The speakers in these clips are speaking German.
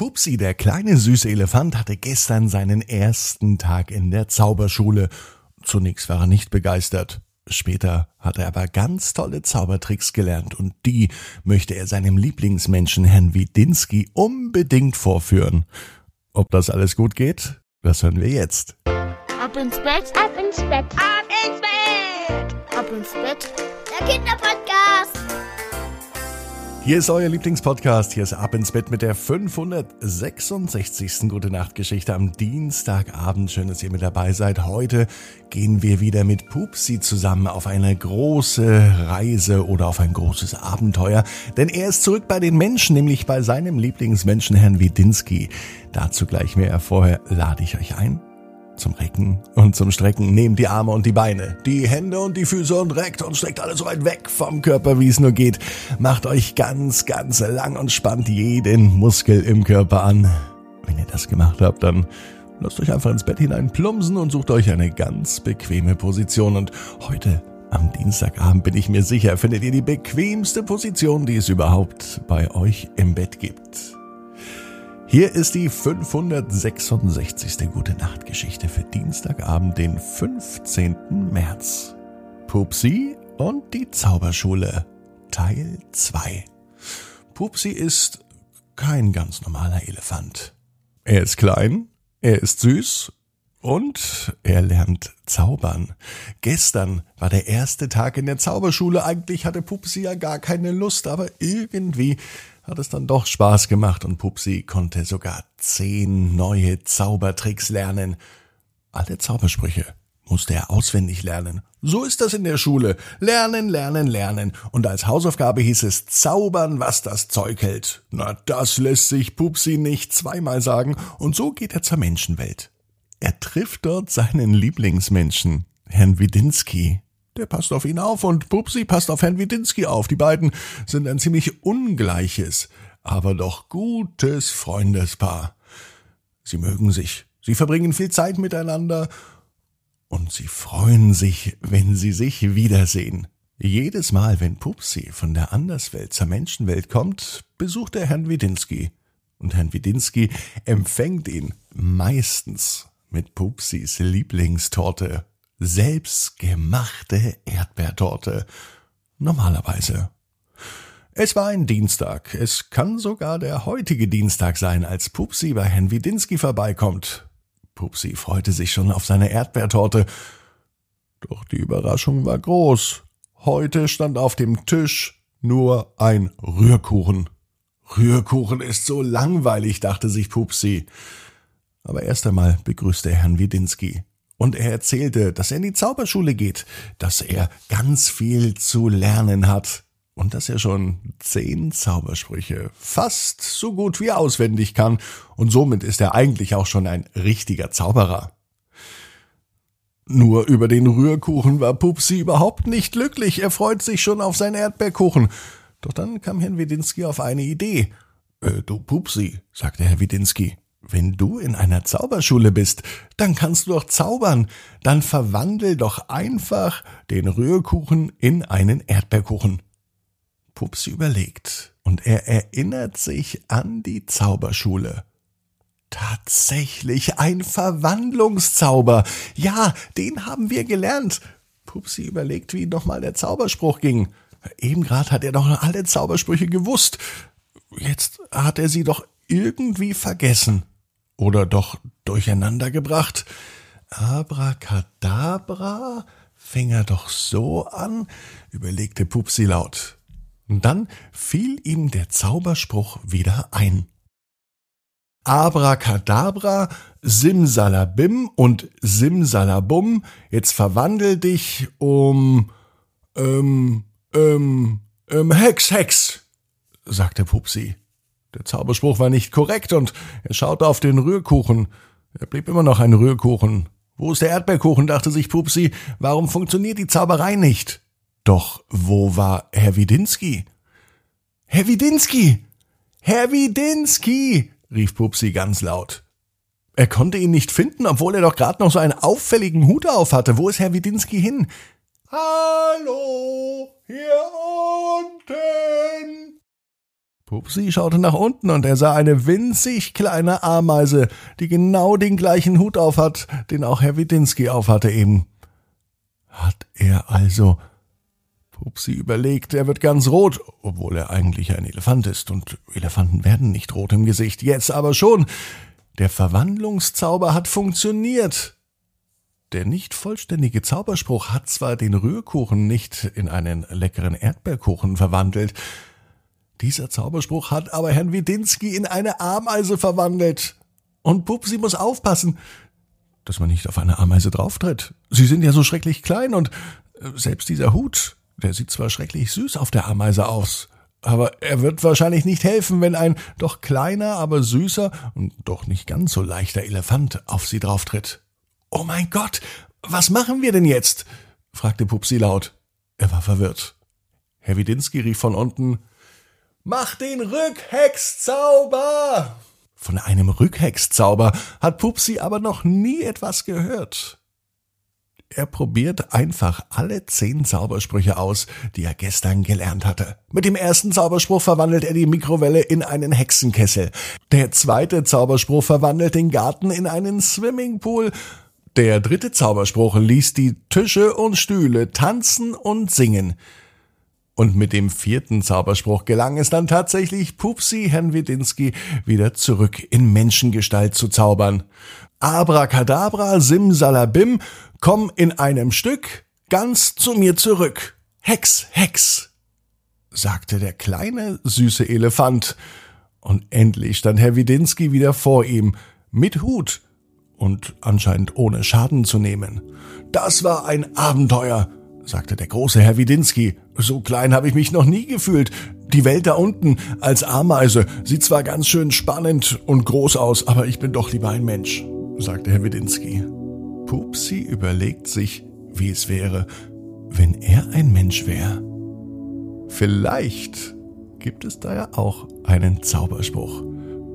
Pupsi, der kleine süße Elefant, hatte gestern seinen ersten Tag in der Zauberschule. Zunächst war er nicht begeistert. Später hat er aber ganz tolle Zaubertricks gelernt und die möchte er seinem Lieblingsmenschen Herrn Widinski unbedingt vorführen. Ob das alles gut geht, das hören wir jetzt. Ab ins Bett, ab ins Bett, ab ins Bett, ab ins Bett. Der Kinderpodcast. Hier ist euer Lieblingspodcast. Hier ist Ab ins Bett mit der 566. Gute Nacht Geschichte am Dienstagabend. Schön, dass ihr mit dabei seid. Heute gehen wir wieder mit Pupsi zusammen auf eine große Reise oder auf ein großes Abenteuer. Denn er ist zurück bei den Menschen, nämlich bei seinem Lieblingsmenschen Herrn Widinski. Dazu gleich mehr. Vorher lade ich euch ein zum Recken und zum Strecken nehmt die Arme und die Beine, die Hände und die Füße und reckt und streckt alles so weit weg vom Körper, wie es nur geht. Macht euch ganz, ganz lang und spannt jeden Muskel im Körper an. Wenn ihr das gemacht habt, dann lasst euch einfach ins Bett hinein plumpsen und sucht euch eine ganz bequeme Position. Und heute am Dienstagabend bin ich mir sicher, findet ihr die bequemste Position, die es überhaupt bei euch im Bett gibt. Hier ist die 566. Gute Nacht Geschichte für Dienstagabend, den 15. März. Pupsi und die Zauberschule Teil 2. Pupsi ist kein ganz normaler Elefant. Er ist klein, er ist süß und er lernt zaubern. Gestern war der erste Tag in der Zauberschule. Eigentlich hatte Pupsi ja gar keine Lust, aber irgendwie hat es dann doch Spaß gemacht und Pupsi konnte sogar zehn neue Zaubertricks lernen. Alle Zaubersprüche musste er auswendig lernen. So ist das in der Schule. Lernen, lernen, lernen. Und als Hausaufgabe hieß es zaubern, was das Zeug hält. Na, das lässt sich Pupsi nicht zweimal sagen. Und so geht er zur Menschenwelt. Er trifft dort seinen Lieblingsmenschen, Herrn Widinski. Der passt auf ihn auf und Pupsi passt auf Herrn Widinski auf. Die beiden sind ein ziemlich ungleiches, aber doch gutes Freundespaar. Sie mögen sich, sie verbringen viel Zeit miteinander und sie freuen sich, wenn sie sich wiedersehen. Jedes Mal, wenn Pupsi von der Anderswelt zur Menschenwelt kommt, besucht er Herrn Widinski. Und Herrn Widinski empfängt ihn meistens mit Pupsis Lieblingstorte selbstgemachte Erdbeertorte. Normalerweise. Es war ein Dienstag. Es kann sogar der heutige Dienstag sein, als Pupsi bei Herrn Widinski vorbeikommt. Pupsi freute sich schon auf seine Erdbeertorte. Doch die Überraschung war groß. Heute stand auf dem Tisch nur ein Rührkuchen. Rührkuchen ist so langweilig, dachte sich Pupsi. Aber erst einmal begrüßte er Herrn Widinski. Und er erzählte, dass er in die Zauberschule geht, dass er ganz viel zu lernen hat und dass er schon zehn Zaubersprüche fast so gut wie auswendig kann und somit ist er eigentlich auch schon ein richtiger Zauberer. Nur über den Rührkuchen war Pupsi überhaupt nicht glücklich. Er freut sich schon auf seinen Erdbeerkuchen. Doch dann kam Herrn Widinski auf eine Idee. Äh, du Pupsi, sagte Herr Widinski, wenn du in einer Zauberschule bist, dann kannst du doch zaubern. Dann verwandel doch einfach den Rührkuchen in einen Erdbeerkuchen. Pupsi überlegt und er erinnert sich an die Zauberschule. Tatsächlich ein Verwandlungszauber. Ja, den haben wir gelernt. Pupsi überlegt, wie nochmal der Zauberspruch ging. Eben gerade hat er doch alle Zaubersprüche gewusst. Jetzt hat er sie doch irgendwie vergessen oder doch durcheinander gebracht. Abracadabra fing er doch so an, überlegte Pupsi laut. Dann fiel ihm der Zauberspruch wieder ein. Abracadabra, Simsalabim und Simsalabum, jetzt verwandel dich um, ähm, ähm, ähm, Hex, Hex, sagte Pupsi. Der Zauberspruch war nicht korrekt und er schaute auf den Rührkuchen. Er blieb immer noch ein Rührkuchen. Wo ist der Erdbeerkuchen, dachte sich Pupsi. Warum funktioniert die Zauberei nicht? Doch wo war Herr Widinski? Herr Widinski! Herr Widinski! rief Pupsi ganz laut. Er konnte ihn nicht finden, obwohl er doch gerade noch so einen auffälligen Hut auf hatte. Wo ist Herr Widinski hin? Hallo, hier unten, Pupsi schaute nach unten und er sah eine winzig kleine Ameise, die genau den gleichen Hut aufhat, den auch Herr Widinski aufhatte eben. Hat er also Pupsi überlegt, er wird ganz rot, obwohl er eigentlich ein Elefant ist, und Elefanten werden nicht rot im Gesicht, jetzt aber schon. Der Verwandlungszauber hat funktioniert. Der nicht vollständige Zauberspruch hat zwar den Rührkuchen nicht in einen leckeren Erdbeerkuchen verwandelt, dieser Zauberspruch hat aber Herrn Widinski in eine Ameise verwandelt. Und Pupsi muss aufpassen, dass man nicht auf eine Ameise drauftritt. Sie sind ja so schrecklich klein und äh, selbst dieser Hut, der sieht zwar schrecklich süß auf der Ameise aus, aber er wird wahrscheinlich nicht helfen, wenn ein doch kleiner, aber süßer und doch nicht ganz so leichter Elefant auf sie drauftritt. Oh mein Gott, was machen wir denn jetzt? fragte Pupsi laut. Er war verwirrt. Herr Widinski rief von unten Mach den Rückhexzauber! Von einem Rückhexzauber hat Pupsi aber noch nie etwas gehört. Er probiert einfach alle zehn Zaubersprüche aus, die er gestern gelernt hatte. Mit dem ersten Zauberspruch verwandelt er die Mikrowelle in einen Hexenkessel. Der zweite Zauberspruch verwandelt den Garten in einen Swimmingpool. Der dritte Zauberspruch ließ die Tische und Stühle tanzen und singen. Und mit dem vierten Zauberspruch gelang es dann tatsächlich, Pupsi Herrn Widinski wieder zurück in Menschengestalt zu zaubern. Abracadabra, Simsalabim, komm in einem Stück ganz zu mir zurück. Hex, Hex, sagte der kleine, süße Elefant. Und endlich stand Herr Widinski wieder vor ihm, mit Hut und anscheinend ohne Schaden zu nehmen. Das war ein Abenteuer, sagte der große Herr Widinski. So klein habe ich mich noch nie gefühlt. Die Welt da unten als Ameise sieht zwar ganz schön spannend und groß aus, aber ich bin doch lieber ein Mensch sagte Herr Widinski. Pupsi überlegt sich, wie es wäre, wenn er ein Mensch wäre. Vielleicht gibt es da ja auch einen Zauberspruch.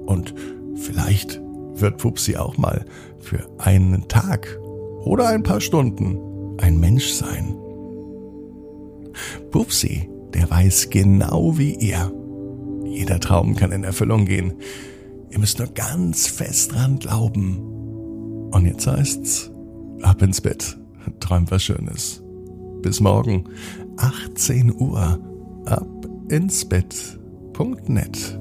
Und vielleicht wird Pupsi auch mal für einen Tag oder ein paar Stunden ein Mensch sein. Pupsi, der weiß genau wie ihr. Jeder Traum kann in Erfüllung gehen. Ihr müsst nur ganz fest dran glauben. Und jetzt heißt's, ab ins Bett, träumt was Schönes. Bis morgen, 18 Uhr, ab ins Bett.net.